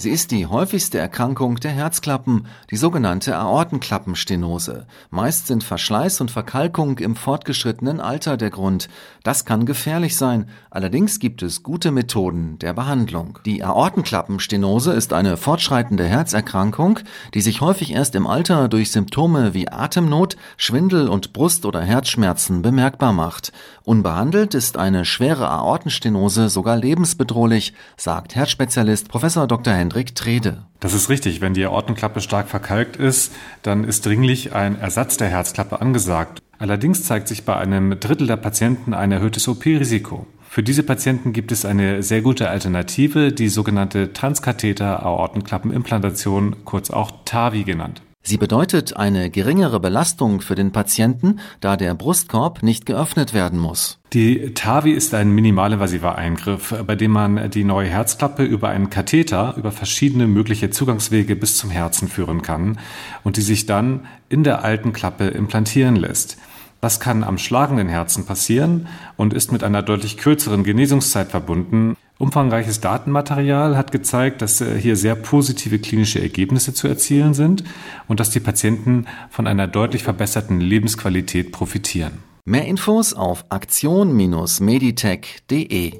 Sie ist die häufigste Erkrankung der Herzklappen, die sogenannte Aortenklappenstenose. Meist sind Verschleiß und Verkalkung im fortgeschrittenen Alter der Grund. Das kann gefährlich sein. Allerdings gibt es gute Methoden der Behandlung. Die Aortenklappenstenose ist eine fortschreitende Herzerkrankung, die sich häufig erst im Alter durch Symptome wie Atemnot, Schwindel und Brust- oder Herzschmerzen bemerkbar macht. Unbehandelt ist eine schwere Aortenstenose sogar lebensbedrohlich, sagt Herzspezialist Professor Dr. Hendrik Trede. Das ist richtig. Wenn die Aortenklappe stark verkalkt ist, dann ist dringlich ein Ersatz der Herzklappe angesagt. Allerdings zeigt sich bei einem Drittel der Patienten ein erhöhtes OP-Risiko. Für diese Patienten gibt es eine sehr gute Alternative, die sogenannte Transkatheter-Aortenklappenimplantation, kurz auch TAVI genannt. Sie bedeutet eine geringere Belastung für den Patienten, da der Brustkorb nicht geöffnet werden muss. Die TAVI ist ein minimalinvasiver Eingriff, bei dem man die neue Herzklappe über einen Katheter über verschiedene mögliche Zugangswege bis zum Herzen führen kann und die sich dann in der alten Klappe implantieren lässt. Das kann am schlagenden Herzen passieren und ist mit einer deutlich kürzeren Genesungszeit verbunden. Umfangreiches Datenmaterial hat gezeigt, dass äh, hier sehr positive klinische Ergebnisse zu erzielen sind und dass die Patienten von einer deutlich verbesserten Lebensqualität profitieren. Mehr Infos auf aktion-meditech.de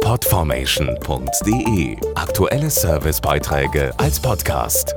Podformation.de Aktuelle Servicebeiträge als Podcast.